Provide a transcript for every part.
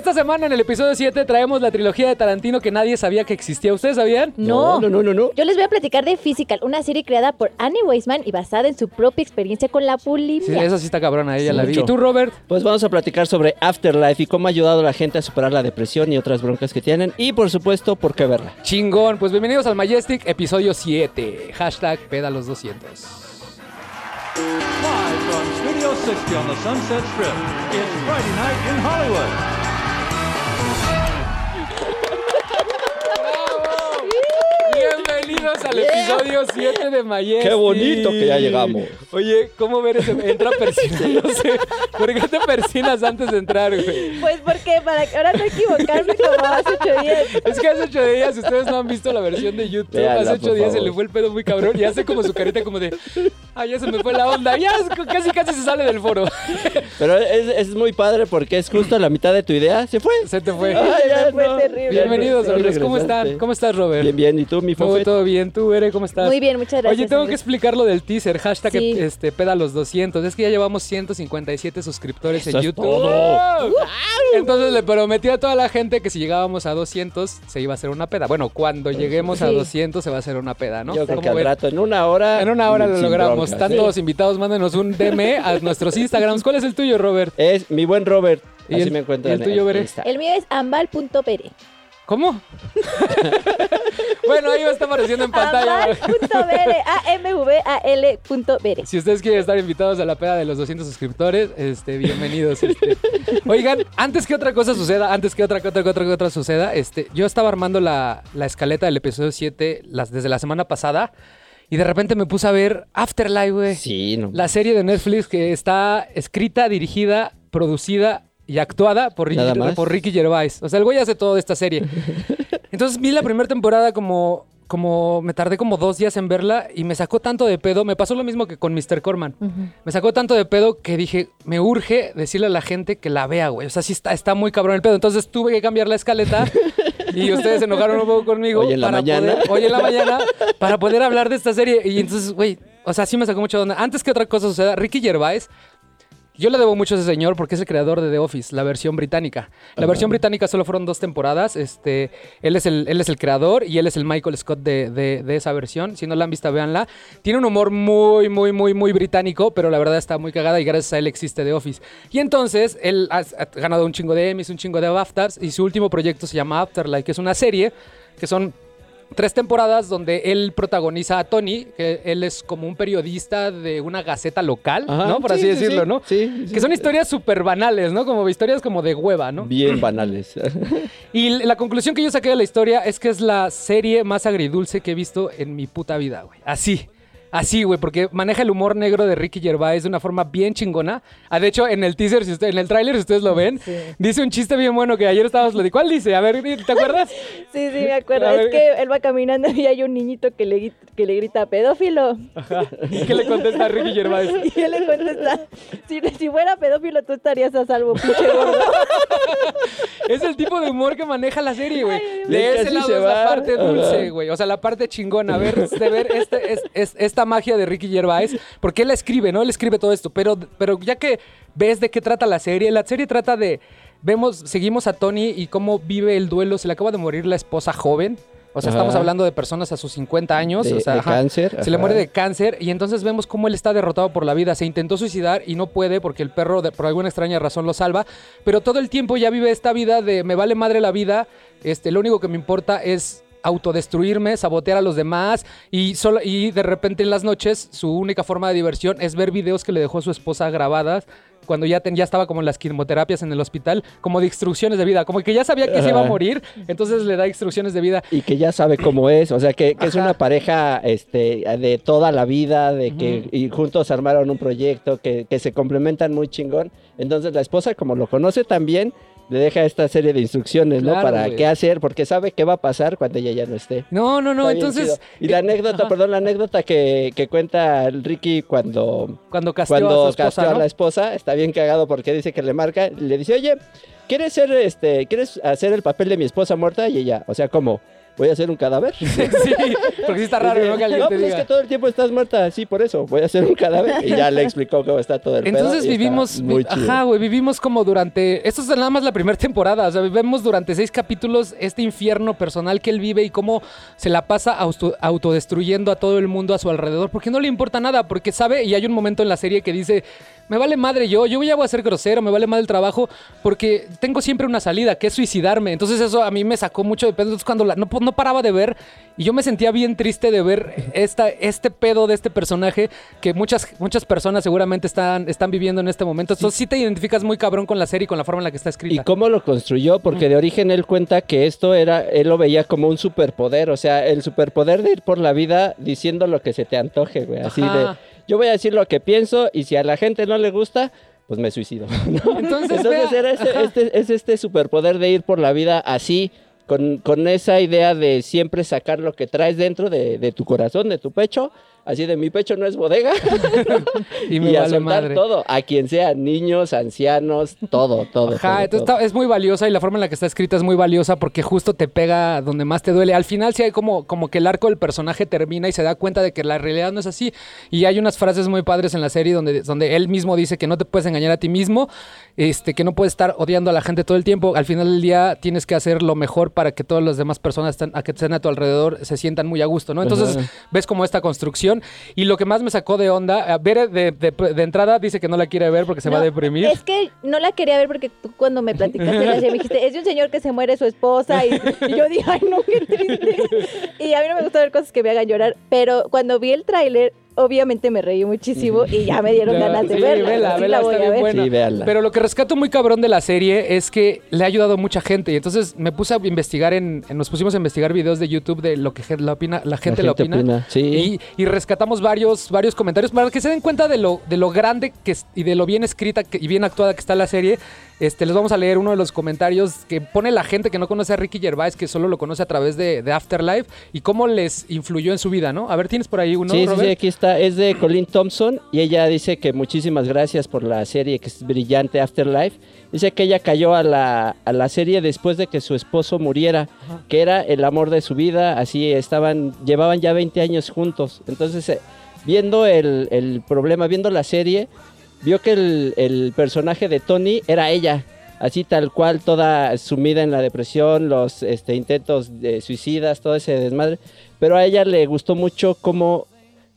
Esta semana en el episodio 7 traemos la trilogía de Tarantino que nadie sabía que existía. ¿Ustedes sabían? No. no, no, no, no. Yo les voy a platicar de Physical, una serie creada por Annie Weisman y basada en su propia experiencia con la bulimia. Sí, esa sí está cabrona, ella Sí, la vi. mucho. ¿Y tú, Robert? Pues vamos a platicar sobre Afterlife y cómo ha ayudado a la gente a superar la depresión y otras broncas que tienen. Y por supuesto, por qué verla. Chingón. Pues bienvenidos al Majestic, episodio 7. Hashtag Pedalos200. Live from Studio 60 on the Sunset Strip, it's Friday night in Hollywood. Bienvenidos al episodio 7 de Majestic. Qué bonito que ya llegamos. Oye, ¿cómo ver ese? Entra persinándose. ¿Por qué te persinas antes de entrar, güey? Pues porque para que ahora no equivocarme como hace ocho días. Es que hace ocho días, si ustedes no han visto la versión de YouTube, Véanla, hace ocho por días se le fue el pedo muy cabrón y hace como su carita como de, ay, ya se me fue la onda, ya casi casi se sale del foro. Pero es, es muy padre porque es justo la mitad de tu idea. Se fue. Se te fue. Ay, ya, Fue no. terrible. Bienvenidos, Ya amigos. ¿Cómo están? ¿Cómo estás, Robert? Bien, bien. ¿Y tú, mi Fofet? todo bien. ¿Tú, Ere, cómo estás? Muy bien, muchas gracias. Oye, tengo que explicar lo del teaser, hashtag Sí. este, peda los 200. Es que ya llevamos 157 suscriptores Eso en es YouTube. todo. Entonces le prometí a toda la gente que si llegábamos a 200 se iba a hacer una peda. Bueno, cuando lleguemos a Sí. 200 se va a hacer una peda, ¿no? Yo creo ¿Cómo que al rato, en una hora. En una hora lo logramos. Están todos invitados. Mándenos un DM a nuestros Instagrams. ¿Cuál es el tuyo, Robert? Es mi buen Robert. ¿Y Así el- me encuentran. y el tuyo, Bere? Insta. El mío es ambal.pere. ¿Cómo? bueno, ahí va a estar apareciendo en pantalla. A-M-V-A-L.bere. Si ustedes quieren estar invitados a la peda de los 200 suscriptores, este, bienvenidos. este. Oigan, antes que otra cosa suceda, antes que otra, que otra, que otra, que otra suceda, este, yo estaba armando la, la escaleta del episodio 7 las, desde la semana pasada y de repente me puse a ver Afterlife, güey. Sí, no. La serie de Netflix que está escrita, dirigida, producida y actuada por Ricky, más. por Ricky Gervais. O sea, el güey hace todo de esta serie. Entonces vi la primera temporada como, como me tardé como dos días en verla y me sacó tanto de pedo. Me pasó lo mismo que con Mr. Corman. Me sacó tanto de pedo que dije, me urge decirle a la gente que la vea, güey. O sea, sí está, está muy cabrón el pedo. Entonces tuve que cambiar la escaleta y ustedes se enojaron un poco conmigo. Hoy en la para mañana. poder- hoy en la mañana para poder hablar de esta serie. Y entonces, güey, o sea, sí me sacó mucho de onda. Antes que otra cosa suceda, Ricky Gervais yo le debo mucho a ese señor porque es el creador de The Office, la versión británica. La versión británica solo fueron dos temporadas. Este, él, es el, él es el creador y él es el Michael Scott de, de- de esa versión. Si no la han visto, véanla. Tiene un humor muy, muy, muy, muy británico, pero la verdad está muy cagada y gracias a él existe The Office. Y entonces, él ha, ha ganado un chingo de Emmys, un chingo de BAFTAs y su último proyecto se llama Afterlife, que es una serie que son tres temporadas donde él protagoniza a Tony, que él es como un periodista de una gaceta local, Ajá, ¿no? Por sí, así sí, decirlo, sí. ¿no? Sí, sí. Que son historias súper banales, ¿no? Como historias como de hueva, ¿no? Bien banales. Y la conclusión que yo saqué de la historia es que es la serie más agridulce que he visto en mi puta vida, güey. Así. Así, güey, porque maneja el humor negro de Ricky Gervais de una forma bien chingona. Ah, de hecho, en el teaser, si usted, en el tráiler, si ustedes lo ven, dice un chiste bien bueno que ayer estábamos... lo- ¿Cuál dice? A ver, ¿te acuerdas? Sí, sí, me acuerdo. A ver. Es que él va caminando y hay un niñito que le, que le grita pedófilo. Ajá. ¿Y qué le contesta a Ricky Gervais? Y él le contesta, si, si fuera pedófilo tú estarías a salvo, pinche gordo. Es el tipo de humor que maneja la serie, güey. De ese lado es la parte dulce, güey. O sea, la parte chingona. Ver, de ver este, es- es- esta magia de Ricky Gervais. Porque él escribe, ¿no? Él escribe todo esto. Pero, pero ya que ves de qué trata la serie, la serie trata de. Vemos, seguimos a Tony y cómo vive el duelo. Se le acaba de morir la esposa joven. O sea, Ajá. estamos hablando de personas a sus 50 años. De- o sea, de ajá. cáncer, Se le muere de cáncer y entonces vemos cómo él está derrotado por la vida. Se intentó suicidar y no puede porque el perro de- por alguna extraña razón lo salva. Pero todo el tiempo ya vive esta vida de me vale madre la vida. Este, lo único que me importa es autodestruirme, sabotear a los demás y solo y de repente en las noches su única forma de diversión es ver videos que le dejó su esposa grabadas cuando ya, ten- ya estaba como en las quimioterapias en el hospital, como de instrucciones de vida, como que ya sabía que se iba a morir, entonces le da instrucciones de vida. y que ya sabe cómo es, o sea, que, que es una pareja este, de toda la vida, de que y juntos armaron un proyecto, que, que se complementan muy chingón. Entonces la esposa, como lo conoce también, le deja esta serie de instrucciones, ¿no? Para qué hacer, porque sabe qué va a pasar cuando ella ya no esté. No, no, no, entonces chido. Y la anécdota, Ajá. perdón, la anécdota que, que cuenta el Ricky cuando, cuando casteó cuando a su esposa, casteó a la esposa, está bien cagado porque dice que le marca, le dice, oye, ¿quieres ser, este, quieres hacer el papel de mi esposa muerta? Y ella, o sea, como, voy a ser un cadáver. sí, porque sí está raro, ¿no? Que alguien no, te pues es diga. que todo el tiempo estás muerta, sí, por eso, voy a ser un cadáver. Y ya le explicó cómo está todo el Entonces vivimos, muy vi- chido. ajá, güey, vivimos como durante, esto es nada más la primera temporada, o sea, vivimos durante seis capítulos este infierno personal que él vive y cómo se la pasa auto- autodestruyendo a todo el mundo a su alrededor, porque no le importa nada, porque sabe, y hay un momento en la serie que dice, me vale madre yo, yo ya voy a ser grosero, me vale madre el trabajo, porque tengo siempre una salida, que es suicidarme, entonces eso a mí me sacó mucho de pedo, entonces cuando la- no, no paraba de ver, y yo me sentía bien triste de ver esta, este pedo de este personaje que muchas, muchas personas seguramente están, están viviendo en este momento. Entonces sí te identificas muy cabrón con la serie y con la forma en la que está ¿Y escrita. cómo lo construyó? Porque de origen él cuenta que esto era, él lo veía como un superpoder, o sea, el superpoder de ir por la vida diciendo lo que se te antoje, güey, así Ajá. de, yo voy a decir lo que pienso y si a la gente no le gusta, pues me suicido. ¿no? Entonces, era este, este- es este superpoder de ir por la vida así, con, con esa idea de siempre sacar lo que traes dentro de, de tu corazón, de tu pecho, así de mi pecho no es bodega, y y, me a vale soltar madre. todo, a quien sea, niños, ancianos, todo, todo. Ajá, todo, entonces todo. está- es muy valiosa y la forma en la que está escrita es muy valiosa porque justo te pega donde más te duele. Al final sí hay como, como que el arco del personaje termina y se da cuenta de que la realidad no es así. Y hay unas frases muy padres en la serie donde, donde él mismo dice que no te puedes engañar a ti mismo, este, que no puedes estar odiando a la gente todo el tiempo. Al final del día tienes que hacer lo mejor para que todas las demás personas están, a que estén a tu alrededor se sientan muy a gusto, ¿no? Entonces Ajá. ves como esta construcción y lo que más me sacó de onda, a ver de, de- de entrada dice que no la quiere ver porque se va a deprimir. Es que no la quería ver porque tú cuando me platicaste la me dijiste, es de un señor que se muere su esposa y, y yo dije, ay no, qué triste. Y a mí no me gusta ver cosas que me hagan llorar, pero cuando vi el tráiler, obviamente me reí muchísimo y ya me dieron ganas de sí, verla. vela, sí vela, la voy está a bien ver. buena. Sí, véanla. Pero lo que rescato muy cabrón de la serie es que le ha ayudado a mucha gente. Y entonces me puse a investigar en, en- nos pusimos a investigar videos de YouTube de lo que la, opina, la gente la opina. Sí. Y, y rescatamos varios, varios comentarios para que se den cuenta de lo, de lo grande que es- y de lo bien escrita que- y bien actuada que está la serie. Este, les vamos a leer uno de los comentarios que pone la gente que no conoce a Ricky Gervais, que solo lo conoce a través de, de Afterlife, y cómo les influyó en su vida, ¿no? A ver, ¿tienes por ahí uno, sí, sí, Robert? sí, aquí está. Es de Colleen Thompson y ella dice que muchísimas gracias por la serie que es brillante Afterlife. Dice que ella cayó a la, a la serie después de que su esposo muriera, que era el amor de su vida. Así estaban, llevaban ya 20 años juntos. Entonces, eh, viendo el, el problema, viendo la serie, vio que el, el personaje de Tony era ella. Así tal cual, toda sumida en la depresión, los este, intentos de suicidas, todo ese desmadre. Pero a ella le gustó mucho cómo,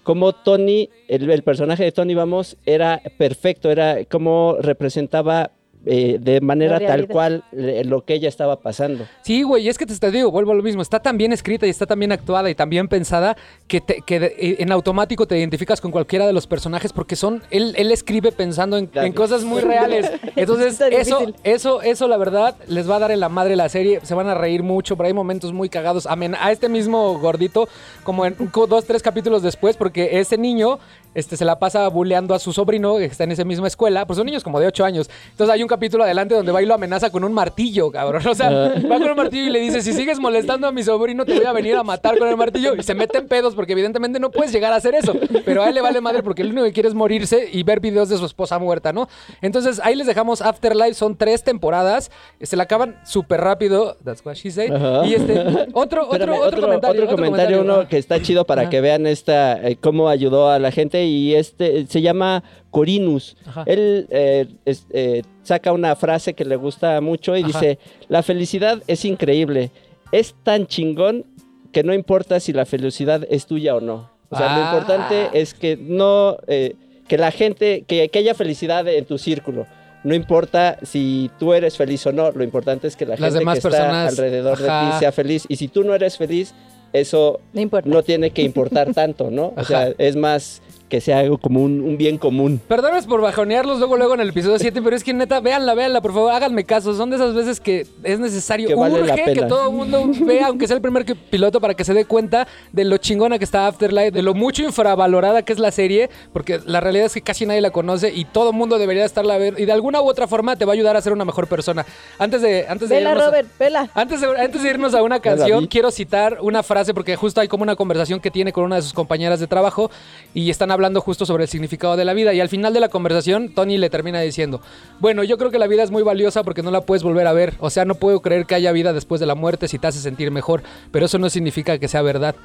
cómo Tony, el, el personaje de Tony, vamos, era perfecto, era como representaba eh, de manera tal cual eh, lo que ella estaba pasando. Sí, güey, y es que te, te digo, vuelvo a lo mismo, está tan bien escrita y está tan bien actuada y tan bien pensada que, te- que de- eh, en automático te identificas con cualquiera de los personajes porque son, él, él escribe pensando en, en cosas muy reales. Entonces, eso, eso, eso, la verdad, les va a dar en la madre la serie, se van a reír mucho, pero hay momentos muy cagados. Amen- a este mismo gordito, como en dos, tres capítulos después, porque ese niño este, se la pasa bulleando a su sobrino que está en esa misma escuela, pues son niños como de 8 años. Entonces hay un capítulo adelante donde va y lo amenaza con un martillo, cabrón. O sea, va con un martillo y le dice, si sigues molestando a mi sobrino, te voy a venir a matar con el martillo. Y se mete en pedos porque evidentemente no puedes llegar a hacer eso. Pero a él le vale madre porque lo único que quiere es morirse y ver videos de su esposa muerta, ¿no? Entonces ahí les dejamos Afterlife, son tres temporadas, se la acaban súper rápido, that's what she said. Ajá. Y este, otro, otro, Espérame, otro, comentario. otro comentario, uno ah. que está chido para Ajá. que vean esta eh, cómo ayudó a la gente y este se llama Corinus. Ajá. Él eh, es- eh, saca una frase que le gusta mucho y Ajá. dice, la felicidad es increíble, es tan chingón que no importa si la felicidad es tuya o no. O sea, lo Ah. importante es que no, eh, que la gente, que, que haya felicidad en tu círculo. No importa si tú eres feliz o no, lo importante es que la Las gente demás que personas, está alrededor de ti sea feliz. Y si tú no eres feliz, eso No tiene que importar tanto, ¿no? O Ajá. sea, es más que sea algo como un, un bien común. Perdóname por bajonearlos luego luego en el episodio 7, pero es que neta, véanla, véanla, por favor, háganme caso. Son de esas veces que es necesario, Que vale la urge que todo el mundo vea, aunque sea el primer que- piloto, para que se dé cuenta de lo chingona que está Afterlife, de lo mucho infravalorada que es la serie, porque la realidad es que casi nadie la conoce y todo el mundo debería estarla a ver. Y de alguna u otra forma te va a ayudar a ser una mejor persona. Antes de, antes de Vela, irnos a- Robert, vela. antes de, antes de irnos a una canción, quiero citar una frase porque justo hay como una conversación que tiene con una de sus compañeras de trabajo y están hablando hablando justo sobre el significado de la vida y al final de la conversación Tony le termina diciendo, bueno, yo creo que la vida es muy valiosa porque no la puedes volver a ver, o sea, no puedo creer que haya vida después de la muerte si te hace sentir mejor, pero eso no significa que sea verdad.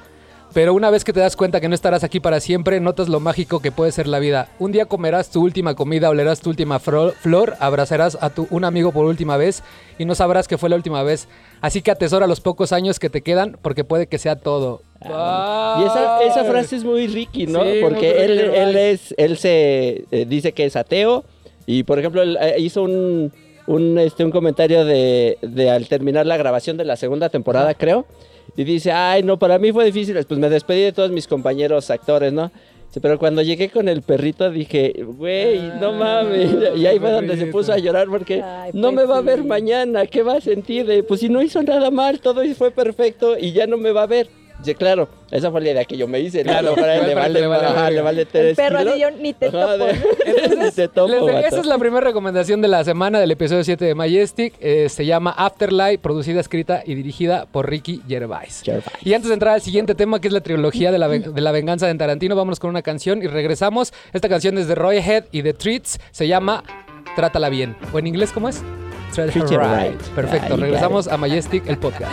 Pero una vez que te das cuenta que no estarás aquí para siempre, notas lo mágico que puede ser la vida. Un día comerás tu última comida, olerás tu última flor, abrazarás a tu, un amigo por última vez y no sabrás que fue la última vez. Así que atesora los pocos años que te quedan porque puede que sea todo. Y esa, esa frase es muy Ricky, ¿no? Sí, Porque él, él es, él se eh, dice que es ateo y, por ejemplo, él, eh, hizo un, un, este, un comentario de, de al terminar la grabación de la segunda temporada, creo, y dice, ay, no, para mí fue difícil, pues me despedí de todos mis compañeros actores, ¿no? Pero cuando llegué con el perrito dije, güey, no mames. Y ahí fue donde se puso a llorar porque Ay, no pues me va a ver sí. mañana. ¿Qué va a sentir? De, pues si no hizo nada mal, todo fue perfecto y ya no me va a ver. Dice, claro, esa fue la idea que yo me hice. Claro, Para él le vale, le vale ajá, verga. le vale El tres perro así, kilos. yo ni te Ajá, topo. de- te topo, esa es la primera recomendación de la semana del episodio 7 de Majestic. Eh, se llama Afterlife, producida, escrita y dirigida por Ricky Gervais. Gervais. Y antes de entrar al siguiente tema, que es la trilogía de la, de la venganza de Tarantino, vámonos con una canción y regresamos. Esta canción es de Roy Head y de Treats. Se llama Trátala bien. ¿O en inglés cómo es? Treat right. Perfecto. Regresamos a Majestic, el podcast.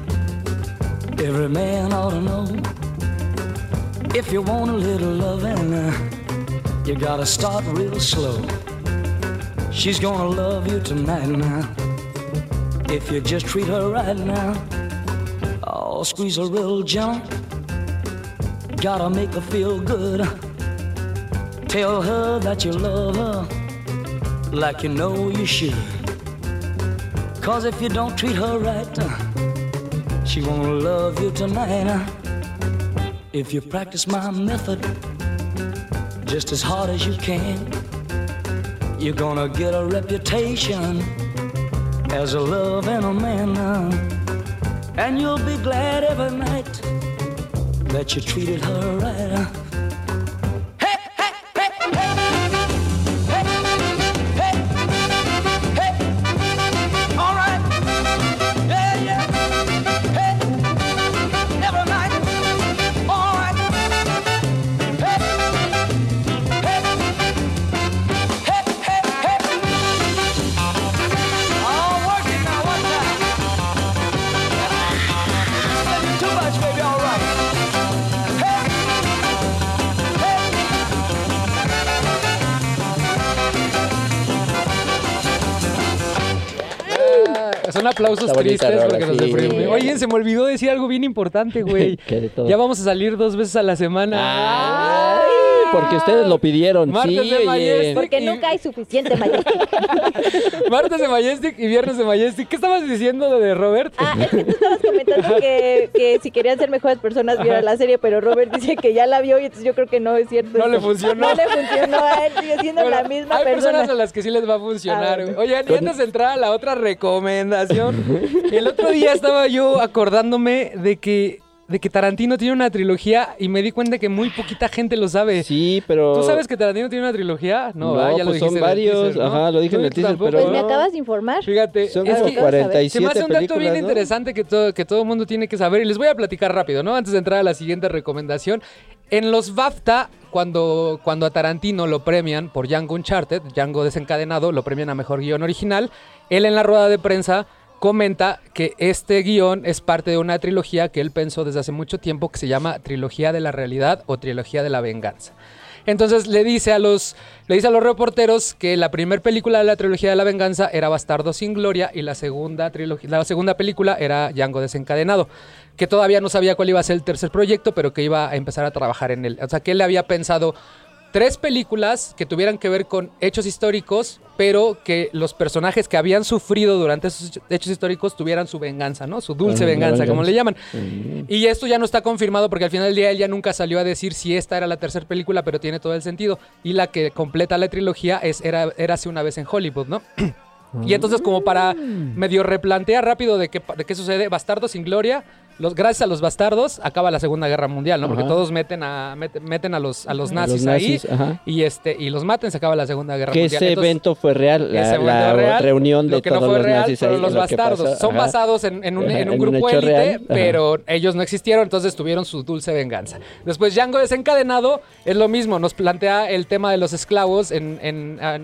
every man ought to know. If you want a little loving, uh, you gotta start real slow. She's gonna love you tonight now. If you just treat her right now, oh, squeeze her real gentle. Gotta make her feel good. Tell her that you love her like you know you should. Cause if you don't treat her right, uh, she won't love you tonight. If you practice my method just as hard as you can, you're gonna get a reputation as a loving a man. And you'll be glad every night that you treated her right. Son aplausos Está tristes porque nos deprime. Oye, se me olvidó decir algo bien importante, güey. Ya vamos a salir dos veces a la semana. Ay, porque ustedes lo pidieron. Martes sí, de oye. Majestic. Porque Y- nunca hay suficiente Majestic. Martes de Majestic y viernes de Majestic. ¿Qué estabas diciendo de, Robert? Ah, es que tú estabas comentando que, que si querían ser mejores personas vieran la serie, pero Robert dice que ya la vio y entonces yo creo que no es cierto. No le funcionó. No le funcionó a él, sigue siendo Bueno, la misma hay persona. personas a las que sí les va a funcionar. Güey. Oigan, y antes de entrar a la otra recomendación, el otro día estaba yo acordándome de que, de que Tarantino tiene una trilogía y me di cuenta que muy poquita gente lo sabe. Sí, pero. ¿Tú sabes que Tarantino tiene una trilogía? No, No, ¿verdad? ya lo pues dijiste son varios, teaser, ¿no? ajá, lo dije en ¿Tú el teaser, pero- Pues me acabas de informar. Fíjate, Son es como que- Se 47 se me hace un dato bien interesante que todo, que todo mundo tiene que saber y les voy a platicar rápido, ¿no? Antes de entrar a la siguiente recomendación. En los BAFTA, cuando, cuando a Tarantino lo premian por Django Uncharted, Django desencadenado, lo premian a Mejor Guión Original, él en la rueda de prensa comenta que este guion es parte de una trilogía que él pensó desde hace mucho tiempo que se llama Trilogía de la Realidad o Trilogía de la Venganza. Entonces le dice a los, le dice a los reporteros que la primera película de la trilogía de la venganza era Bastardo sin Gloria y la segunda, la segunda película era Django desencadenado. Que todavía no sabía cuál iba a ser el tercer proyecto, pero que iba a empezar a trabajar en él. O sea, que él había pensado tres películas que tuvieran que ver con hechos históricos, pero que los personajes que habían sufrido durante esos hechos históricos tuvieran su venganza, ¿no? Su dulce Ah, venganza, como le llaman. Y esto ya no está confirmado porque al final del día él ya nunca salió a decir si esta era la tercera película, pero tiene todo el sentido. Y la que completa la trilogía es Era, Érase una vez en Hollywood, ¿no? Y entonces como para medio replantear rápido de qué, de qué sucede, Bastardos sin Gloria, los, gracias a los bastardos acaba la Segunda Guerra Mundial, ¿no? Porque Ajá. todos meten a, meten, meten a, los, a los nazis, los nazis, ahí ajá. y, este, y los maten, se acaba la Segunda Guerra Que Mundial. ese Entonces, evento fue real, la, ese evento la real, reunión de lo que todos no fue los real nazis ahí, los lo que bastardos. pasó, Son ajá. basados en, en un, Ajá, en un en un grupo élite, pero ellos no existieron, entonces tuvieron su dulce venganza. Después Django desencadenado es lo mismo, nos plantea el tema de los esclavos en, en- a,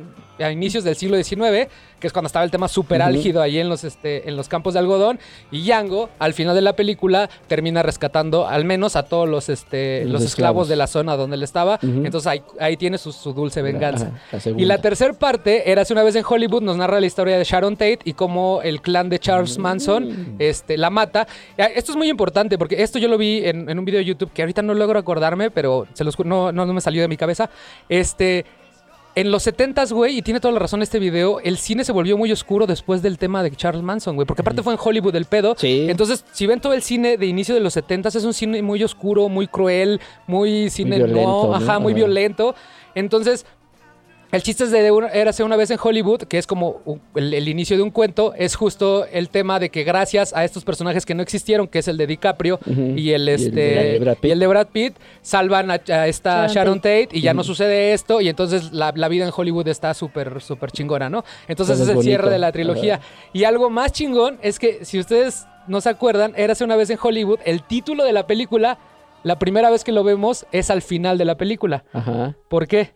a inicios del siglo XIX, que es cuando estaba el tema súper álgido ahí en los, este, en los campos de algodón, y Django al final de la película termina rescatando al menos a todos los, este, Los los esclavos esclavos. de la zona donde él estaba, entonces ahí, ahí tiene su, su dulce venganza. La Y la tercera parte, era hace una vez en Hollywood, nos narra la historia de Sharon Tate y cómo el clan de Charles Manson este, la mata. Esto es muy importante porque esto yo lo vi en, en un video de YouTube que ahorita no logro acordarme, pero se los, no, no, no me salió de mi cabeza. Este. En los 70s, güey, y tiene toda la razón este video, el cine se volvió muy oscuro después del tema de Charles Manson, güey, porque aparte fue en Hollywood el pedo. Sí. Entonces, si ven todo el cine de inicio de los 70s, es un cine muy oscuro, muy cruel, muy cine violento, no, ¿no? ajá, muy Ajá. violento. Entonces, el chiste es de una, Érase una vez en Hollywood, que es como un- el, el inicio de un cuento, es justo el tema de que gracias a estos personajes que no existieron, que es el de DiCaprio y el Y el este de Brad Pitt. y el de Brad Pitt, salvan a, a esta Sharon Sharon Tate, y ya no sucede esto y entonces la, la vida en Hollywood está súper súper chingona, ¿no? Entonces Todo es es el cierre de la trilogía. Y algo más chingón es que si ustedes no se acuerdan, Érase una vez en Hollywood, el título de la película, la primera vez que lo vemos es al final de la película. Ajá. ¿Por qué?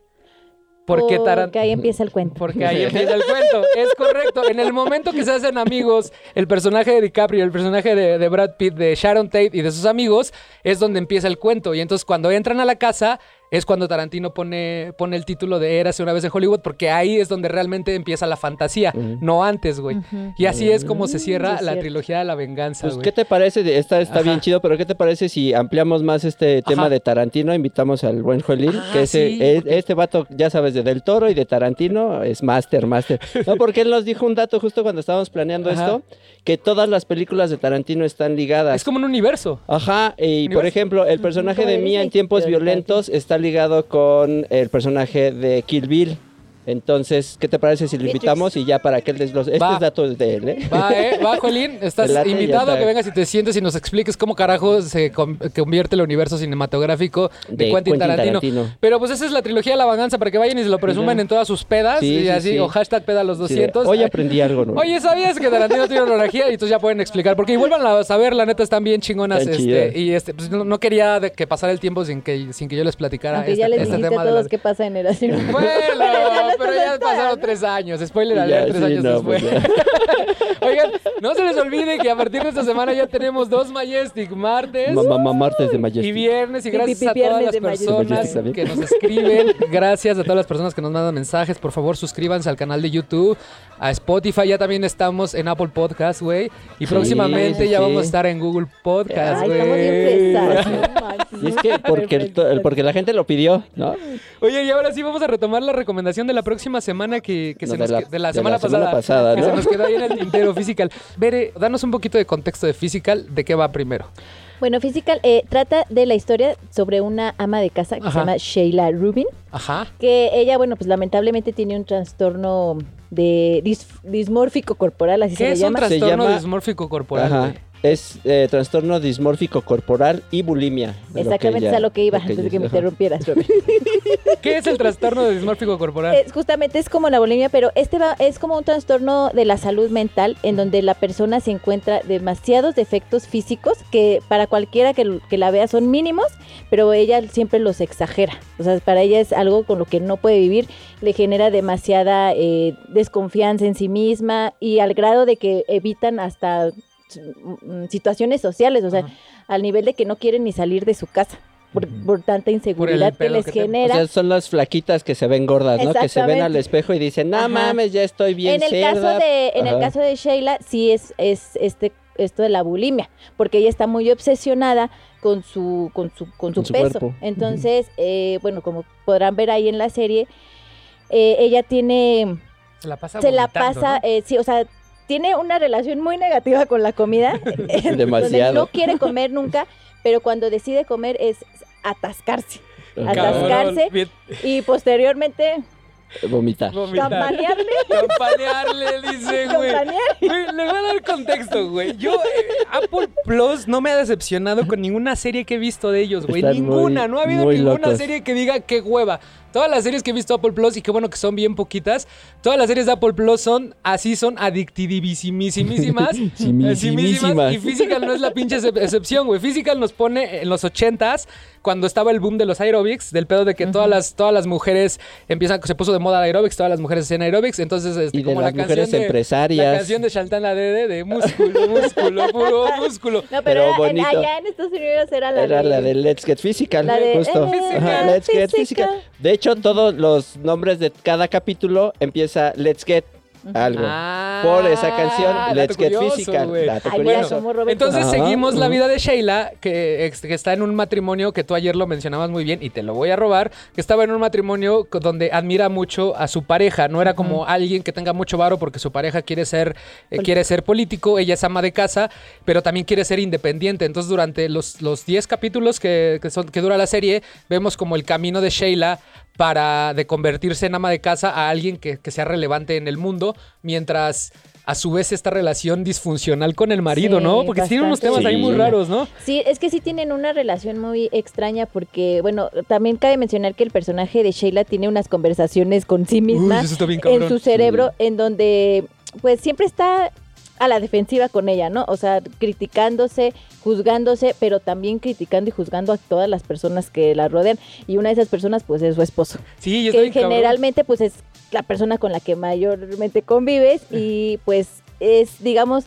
Porque ahí empieza el cuento. porque ahí empieza el cuento. Es correcto. En el momento que se hacen amigos, el personaje de DiCaprio, el personaje de, de Brad Pitt, de Sharon Tate y de sus amigos, es donde empieza el cuento. Y entonces cuando entran a la casa, es cuando Tarantino pone, pone el título de Érase una vez en Hollywood, porque ahí es donde realmente empieza la fantasía, no antes, güey. Y así es como se cierra Sí, es la trilogía de la venganza, Pues, güey. ¿qué te parece? de- Está, está Ajá. bien chido, pero ¿qué te parece si ampliamos más este tema Ajá. de Tarantino? Invitamos al buen Joelín, Ah, que ese, sí, e- porque- este vato, ya sabes, de Del Toro y de Tarantino, es máster, máster. No, porque él nos dijo un dato justo cuando estábamos planeando Ajá. esto, que todas las películas de Tarantino están ligadas. Es como un universo. Ajá, y por Universo. ejemplo, el personaje de Mia en tiempos violentos está ligado con el personaje de Kill Bill. Entonces, ¿qué te parece si lo invitamos y ya para que él desglose? Este es dato de él, ¿eh? Va, eh, va, Jolín. Estás late, invitado a que vengas y te sientes y nos expliques cómo carajo se convierte el universo cinematográfico de, De Quentin, Quentin Tarantino. Tarantino. Pero pues esa es la trilogía de la venganza para que vayan y se lo presuman Ajá. en todas sus pedas Sí, y sí, así, sí. o hashtag peda los Sí, de, 200. Hoy aprendí algo nuevo. Oye, ¿sabías que Tarantino tiene una orgía? Y entonces ya pueden explicar. Porque y vuelvan a saber, la neta están bien chingonas. Están este, y este, pues, no, no quería de que pasara el tiempo sin que, sin que yo les platicara Aunque este, ya les este dijiste tema a de todos las- qué pasa en. Bueno, les pero ya pasaron tres años. Spoiler Ya, alert, tres sí, años no, pues después. Oigan, no se les olvide que a partir de esta semana ya tenemos dos Majestic martes. Ma- ma- ma- martes de Majestic. Y viernes, y Pi, pi, gracias pi, a todas las personas que nos escriben, gracias a todas las personas que nos mandan mensajes, por favor suscríbanse al canal de YouTube, a Spotify, ya también estamos en Apple Podcast, güey, y Sí, próximamente ya vamos a estar en Google Podcast, güey. estamos bien fresados, no manches. Y es que porque, el- porque la gente lo pidió, ¿no? Oye, y ahora sí vamos a retomar la recomendación de la próxima semana que, que No, se de nos la- que- de la de semana la semana pasada, pasada, que ¿no? se nos quedó ahí en el tintero Physical. Bere, danos un poquito de contexto de Physical, ¿de qué va primero? Bueno, Physical eh, trata de la historia sobre una ama de casa que Ajá. se llama Sheila Rubin, Ajá. que ella, bueno, pues lamentablemente tiene un trastorno de dis- dismórfico corporal, así se ¿Qué le es un llama. Se trastorno llama- dismórfico corporal? Ajá. Es eh, trastorno dismórfico corporal y bulimia. que Exactamente es a lo que iba lo antes de que me interrumpieras. ¿Qué es el trastorno de dismórfico corporal? Es, justamente es como la bulimia, pero este va, es como un trastorno de la salud mental en donde la persona se encuentra demasiados defectos físicos que para cualquiera que, que la vea son mínimos, pero ella siempre los exagera. O sea, para ella es algo con lo que no puede vivir, le genera demasiada eh, desconfianza en sí misma y al grado de que evitan hasta situaciones sociales, o sea, Ajá. al nivel de que no quieren ni salir de su casa. por, por tanta inseguridad que les que te- O genera. sea, son las flaquitas que se ven gordas, ¿no? Que se ven al espejo y dicen, no mames, ya estoy bien en el cerda". caso de en el caso de Sheila sí es es este esto de la bulimia porque ella está muy obsesionada con su con su con su Con su peso cuerpo. entonces eh, bueno como podrán ver ahí en la serie eh, ella tiene Se la pasa se la pasa ¿no? eh, sí o sea tiene una relación muy negativa con la comida Demasiado. no quiere comer nunca pero cuando decide comer es atascarse atascarse. Y posteriormente Vomitar. vomitar. campanearle Campanearle, dice, güey. Le voy a dar contexto, güey. Yo, eh, Apple Plus no me ha decepcionado con ninguna serie que he visto de ellos, güey. Están Ninguna. muy- no ha habido ninguna locos. serie que diga qué hueva. Todas las series que he visto Apple Plus, y qué bueno que son bien poquitas, todas las series de Apple Plus son así, son adictivísimísimas. Simísimas. Y Physical no es la pinche excep- excepción, güey. Physical nos pone en los ochentas, cuando estaba el boom de los aerobics, del pedo de que todas, las, todas las mujeres empiezan, se puso de moda el aerobics, todas las mujeres hacían aerobics, entonces este, Y de como las la canción mujeres de- empresarias. La canción de Shaltan la Dede de músculo, músculo, puro músculo. No, pero, Pero era- en- allá en Estados Unidos era la Era de... la de Let's Get Physical, La de, justo. eh, Ajá, Let's Get Physical. Physical. De hecho, todos los nombres de cada capítulo empieza Let's Get algo. Ah, Por esa canción, dato Let's Get curioso, Physical. Ay, Roberto. Entonces Ajá, seguimos la vida de Sheila, que, está en un matrimonio que tú ayer lo mencionabas muy bien y te lo voy a robar, que estaba en un matrimonio donde admira mucho a su pareja, no era como alguien que tenga mucho varo porque su pareja quiere ser, eh, quiere ser político, ella es ama de casa, pero también quiere ser independiente. Entonces durante los, los 10 capítulos que, que son, que dura la serie, vemos como el camino de Sheila para de convertirse en ama de casa a alguien que, que sea relevante en el mundo, mientras... A su vez, esta relación disfuncional con el marido, Sí, ¿no? Porque tiene unos temas bastante. ahí muy raros, ¿no? Sí, es que sí tienen una relación muy extraña porque, bueno, también cabe mencionar que el personaje de Sheila tiene unas conversaciones con sí misma Uy, en su cerebro en donde pues siempre está a la defensiva con ella, ¿no? O sea, criticándose, juzgándose, pero también criticando y juzgando a todas las personas que la rodean. Y una de esas personas pues es su esposo. Sí, yo que cabrón. generalmente pues es la persona con la que mayormente convives y pues es digamos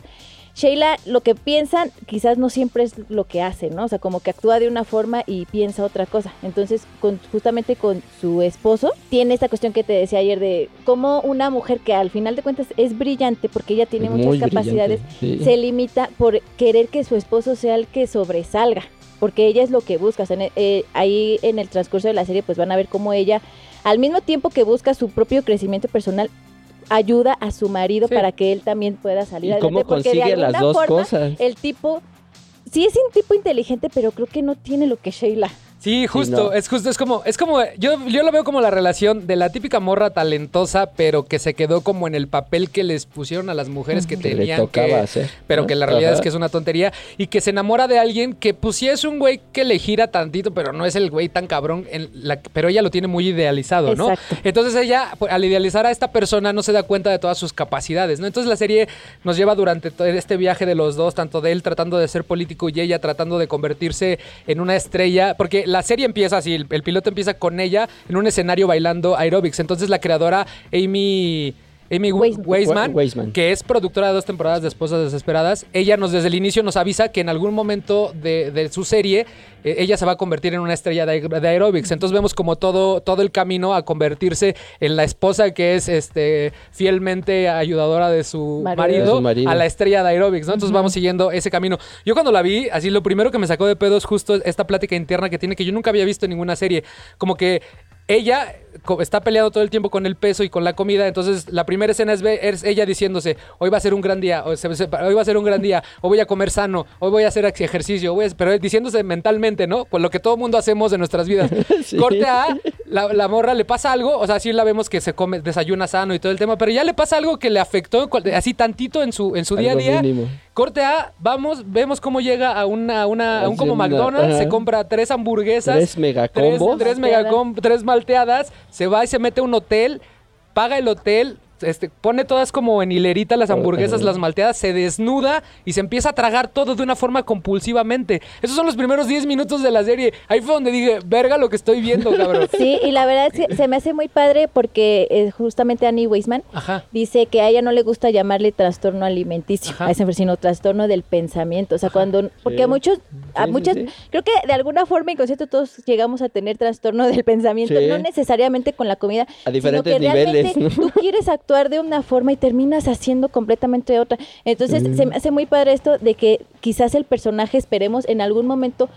Sheila lo que piensan quizás no siempre es lo que hace, ¿no? O sea, como que actúa de una forma y piensa otra cosa. Entonces, con, justamente con su esposo, tiene esta cuestión que te decía ayer de cómo una mujer que al final de cuentas es brillante porque ella tiene Muy muchas capacidades, sí. se limita por querer que su esposo sea el que sobresalga, porque ella es lo que busca. O sea, en- eh, ahí en el transcurso de la serie pues van a ver cómo ella, al mismo tiempo que busca su propio crecimiento personal, ayuda a su marido Sí. para que él también pueda salir ¿Y adelante. cómo porque de consigue las dos forma, cosas? El tipo, sí es un tipo inteligente, pero creo que no tiene lo que Sheila. Sí, justo, no. es justo, es como, es como, yo, yo lo veo como la relación de la típica morra talentosa, pero que se quedó como en el papel que les pusieron a las mujeres que Que le tenían tocaba que, hacer, pero ¿no? que la realidad Ajá. es que es una tontería y que se enamora de alguien que pues sí es un güey que le gira tantito, pero no es el güey tan cabrón, en la, pero ella lo tiene muy idealizado, ¿no? Exacto. Entonces ella, pues, al idealizar a esta persona, no se da cuenta de todas sus capacidades, ¿no? Entonces la serie nos lleva durante todo este viaje de los dos, tanto de él tratando de ser político y ella tratando de convertirse en una estrella, porque la serie empieza así, el, el piloto empieza con ella en un escenario bailando aerobics. Entonces la creadora Amy... Amy Weisman. Que es productora de dos temporadas de Esposas Desesperadas, ella nos desde el inicio nos avisa que en algún momento de, de su serie eh, ella se va a convertir en una estrella de, de aerobics. Entonces vemos como todo, todo el camino a convertirse en la esposa que es este fielmente ayudadora de su Marido. marido, De su marido. a la estrella de aerobics, ¿no? Entonces vamos siguiendo ese camino. Yo cuando la vi, así lo primero que me sacó de pedo es justo esta plática interna que tiene que yo nunca había visto en ninguna serie. Como que ella está peleando todo el tiempo con el peso y con la comida. Entonces, la primera escena es, es ella diciéndose: Hoy va a ser un gran día, o se- se- hoy va a ser un gran día, hoy voy a comer sano, hoy voy a hacer ejercicio, voy a- pero diciéndose mentalmente, ¿no? Pues lo que todo mundo hacemos en nuestras vidas. Sí. Corte A, la, la morra le pasa algo, o sea, sí la vemos que se come, desayuna sano y todo el tema, pero ya le pasa algo que le afectó así tantito en su, en su día a día. mínimo. Corte A, vamos, vemos cómo llega a una, una, a un como McDonald's, ajá. se compra tres hamburguesas, Tres megacombos. tres, tres megacom- tres malteadas, se va y se mete a un hotel, paga el hotel, este, pone todas como en hilerita las hamburguesas, las malteadas, se desnuda y se empieza a tragar todo de una forma compulsivamente. Esos son los primeros 10 minutos de la serie. Ahí fue donde dije, verga lo que estoy viendo, cabrón. Sí, y la verdad es que se me hace muy padre porque eh, justamente Annie Weisman Ajá. dice que a ella no le gusta llamarle trastorno alimenticio, Ajá. a ese, sino trastorno del pensamiento. O sea, cuando, porque a muchos, a Sí, sí, muchas, sí. creo que de alguna forma inconsciente todos llegamos a tener trastorno del pensamiento, Sí. no necesariamente con la comida, A diferentes sino que niveles, realmente ¿no? tú quieres actuar de una forma y terminas haciendo completamente otra. Entonces, se me hace muy padre esto de que quizás el personaje, esperemos, en algún momento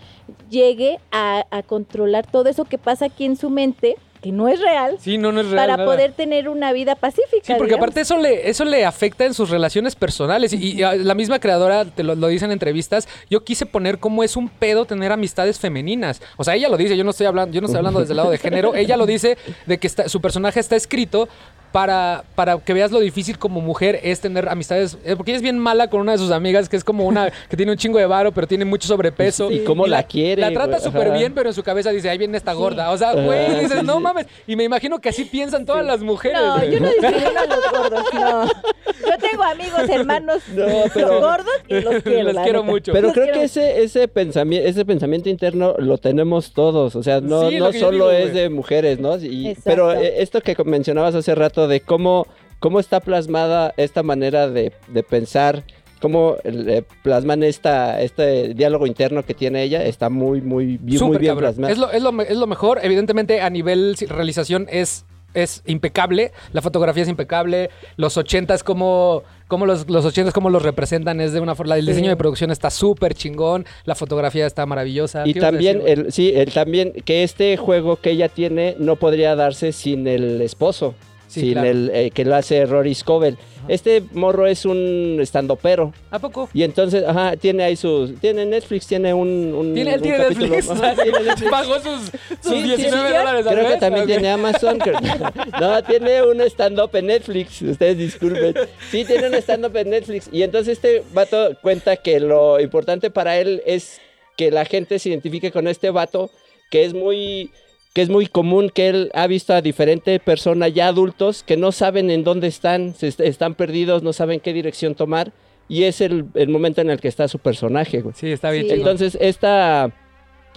llegue a, a controlar todo eso que pasa aquí en su mente, que no es real, Sí, no, no es real. para nada. poder tener una vida pacífica. Sí, porque digamos. aparte eso le, eso le afecta en sus relaciones personales. Y, y, ah, la misma creadora te lo, lo dice en entrevistas. Yo quise poner cómo es un pedo tener amistades femeninas. O sea, ella lo dice, yo no estoy hablando, yo no estoy hablando desde el lado de género. Ella lo dice de que está- su personaje está escrito para, para que veas lo difícil como mujer es tener amistades. eh, Porque ella es bien mala con una de sus amigas, que es como una que tiene un chingo de varo, pero tiene mucho sobrepeso. Y cómo la quiere, La trata súper bien, pero en su cabeza dice, ahí viene esta gorda. O sea, güey, dices, no mames. Y me imagino que así piensan todas las mujeres. No, yo no discrimino a los gordos, no. Yo tengo amigos, hermanos No, pero- gordos y los quiero. Los quiero neta. mucho. Pero Los creo quiero que ese, ese, pensamiento, ese pensamiento interno lo tenemos todos, o sea, no, no solo digo, es güey. de mujeres, ¿no? Y- pero eh, esto que mencionabas hace rato de cómo, cómo está plasmada esta manera de, de pensar, cómo eh, plasman esta, este diálogo interno que tiene ella, está muy, muy, bien- muy bien plasmado. Es lo, es, lo, es lo mejor. Evidentemente, a nivel realización es, es impecable. La fotografía es impecable. Los ochentas, como, como los, los ochentas, como los representan, es de una forma. El Sí. diseño de producción está súper chingón. La fotografía está maravillosa. Y ¿Qué ibas a también, decir, el, sí, el, también que este juego que ella tiene no podría darse sin el esposo, Sí, sin claro. el eh, que lo hace Rory Scovel. Este morro es un estandopero. ¿A poco? Y entonces, ajá, tiene ahí sus. Tiene Netflix, tiene un. un ¿Tiene, un tiene capítulo. Netflix? Ajá, tiene Netflix. Pagó sus, sus Sí, sí, 19 sí. dólares Creo que también tiene Amazon. No, tiene un stand-up en Netflix. Ustedes disculpen. Sí, tiene un stand-up en Netflix. Y entonces este vato cuenta que lo importante para él es que la gente se identifique con este vato, que es muy que es muy común que él ha visto a diferentes personas ya adultos que no saben en dónde están, se est- están perdidos, no saben qué dirección tomar. Y es el, el momento en el que está su personaje, güey. Sí, está bien Sí. Entonces, esta,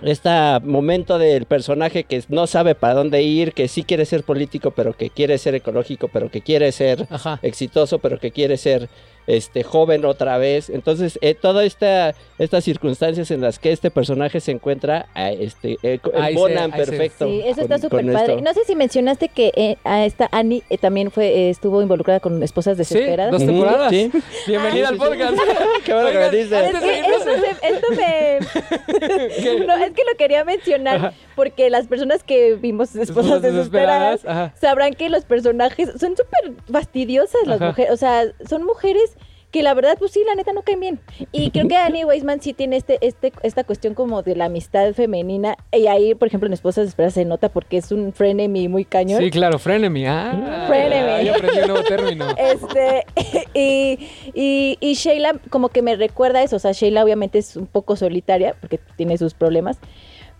este momento del personaje que no sabe para dónde ir, que sí quiere ser político, pero que quiere ser ecológico, pero que quiere ser Ajá. exitoso, pero que quiere ser este joven otra vez. Entonces, eh, todas esta, estas circunstancias en las que este personaje se encuentra, ah, este, eh, Ahí ahí se- perfecto. Sí, eso está súper padre. esto. No sé si mencionaste que eh, a esta Annie eh, también fue eh, estuvo involucrada con esposas Sí, desesperadas. dos Ujú, temporadas. sí. Bienvenida Ah, al sí, sí. podcast. Qué bueno que Oigan, veniste. Es que esto, me, esto me- No, es que lo quería mencionar Ajá. porque las personas que vimos esposas desesperadas, desesperadas, ajá. sabrán que los personajes son súper fastidiosas las Ajá. mujeres, o sea, son mujeres que la verdad, pues sí, la neta no caen bien. Y creo que Annie Weisman sí tiene este, este, esta cuestión como de la amistad femenina. Y ahí, por ejemplo, en Esposas Desesperadas se nota porque es un frenemy muy cañón. Sí, claro, frenemy. Ah, Frenemy. ya aprendí un nuevo término. Este, y, y, y Sheila como que me recuerda eso, o sea, Sheila obviamente es un poco solitaria porque tiene sus problemas,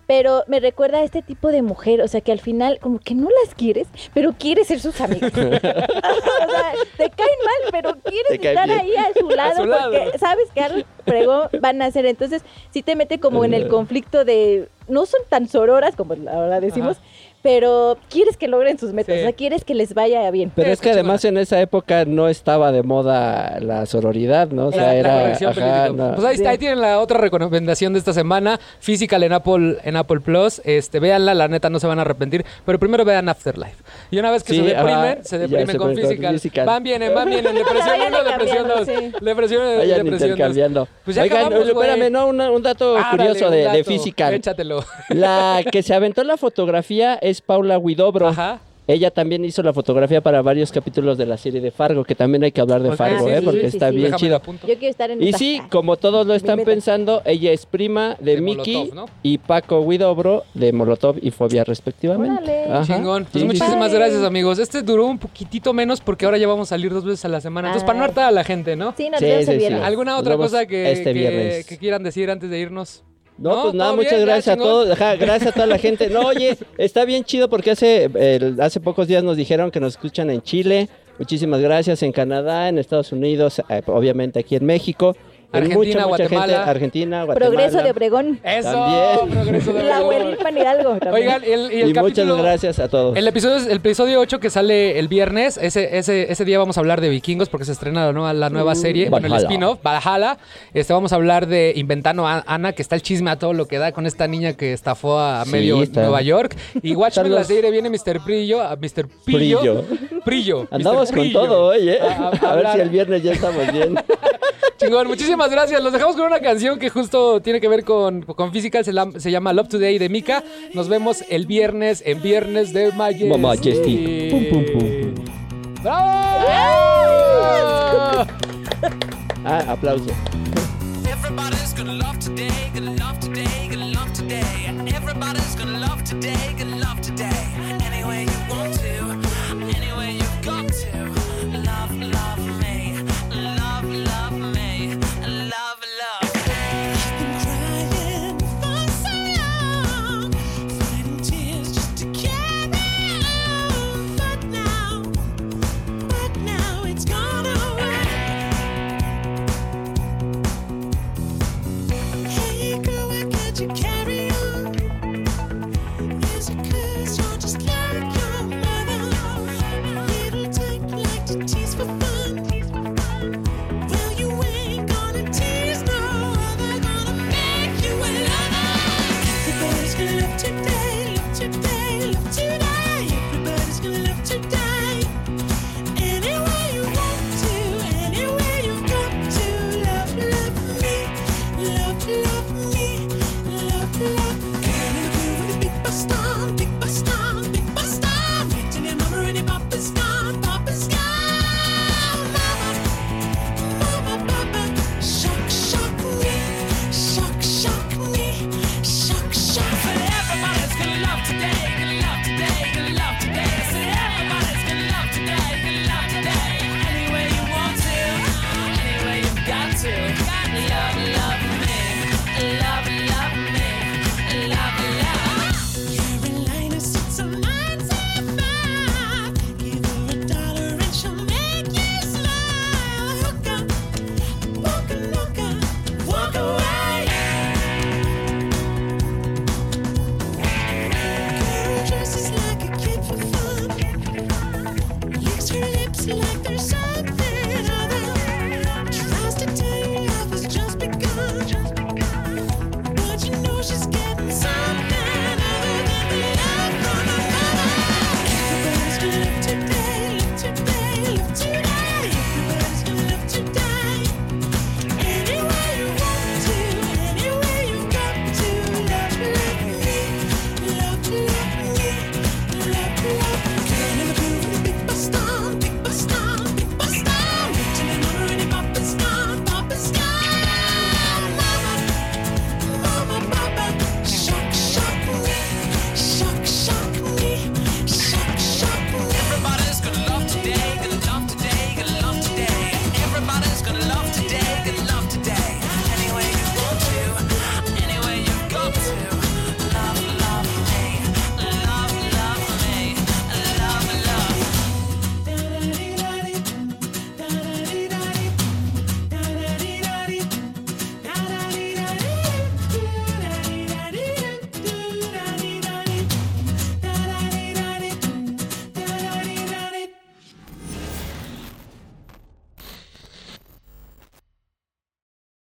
pero me recuerda a este tipo de mujer, o sea, que al final como que no las quieres, pero quieres ser sus amigas. o sea, te caen mal, pero quieres estar bien. ahí a su lado su lado. porque sabes que algo fregón van a hacer, entonces sí te mete como en el conflicto de, no son tan sororas como ahora decimos, pero quieres que logren sus metas, Sí. o sea, quieres que les vaya bien. Pero es que además en esa época no estaba de moda la sororidad, ¿no? O sea, la era. ajá, no. Pues ahí está, ahí tienen la otra recomendación de esta semana, Physical en Apple, en Apple Plus. Este, véanla, la neta no se van a arrepentir, pero primero vean Afterlife. Y una vez que Sí, se deprimen, ajá, se deprimen se con Physical. Physical. Van bien, van bien, en depresión Vayan 1, depresión 2. cambiando, sí. Depresión, Vayan depresión 2. intercambiando. Pues ya Oigan, acabamos, espérame, no, una- un dato Ah, curioso dale, de, un de dato. Physical. Échatelo. La que se aventó la fotografía es Paula Guidobro. Ajá. Ella también hizo la fotografía para varios capítulos de la serie de Fargo, que también hay que hablar de Fargo, sí, ¿eh? sí, porque sí, está sí. bien chido. lo apunto. Yo quiero estar en Y sí, como todos lo están pensando, ella es prima de De Mickey Molotov, ¿no? y Paco Guidobro de Molotov y Fobia respectivamente. Chingón. Pues muchísimas sí. gracias, amigos. Este duró un poquitito menos porque ahora ya vamos a salir dos veces a la semana. Entonces, para no Ay. hartar a la gente, ¿no? Sí, nos Sí, vemos sí, el sí. viernes. ¿Alguna otra cosa que, este que quieran decir antes de irnos? No, pues nada, ¿todo muchas gracias a todos. Ajá, gracias a toda la gente. No, oye, está bien chido porque hace, el- hace pocos días nos dijeron que nos escuchan en Chile, Muchísimas gracias en Canadá, en Estados Unidos, eh, obviamente aquí en México. En Argentina, Guatemala. gente, Argentina, Guatemala. Progreso de Obregón. Eso, También. progreso de La. Huelpan Hidalgo. también. Oigan, el, y el Y muchas capítulo- gracias a todos. El episodio, es- el episodio 8 que sale el viernes, ese, ese, ese día vamos a hablar de vikingos porque se estrena la nueva, la nueva serie, bueno, el spin-off, Valhalla. Este, vamos a hablar de Inventando a Ana, que está el chisme a todo lo que da con esta niña que estafó a Sí, medio está. Nueva York. Y Watchmen la serie viene Mr. Pillo, a Mr. Pillo. Prillo. Prillo. Andamos Mr. con todo hoy, ¿eh? A- a- A, ver si el viernes ya estamos bien. Chingón, muchísimas gracias. Los dejamos con una canción que justo tiene que ver con, con Physical, se, la- se llama Love Today de Mika. Nos vemos el viernes en Viernes de Majesty. Majesty. Pum, pum, pum. ¡Bravo! Ah, aplauso. Everybody's gonna love today, gonna love today, gonna love today. Everybody's gonna love today, gonna love today. Any way you want to, any way you've got to. Love, love me,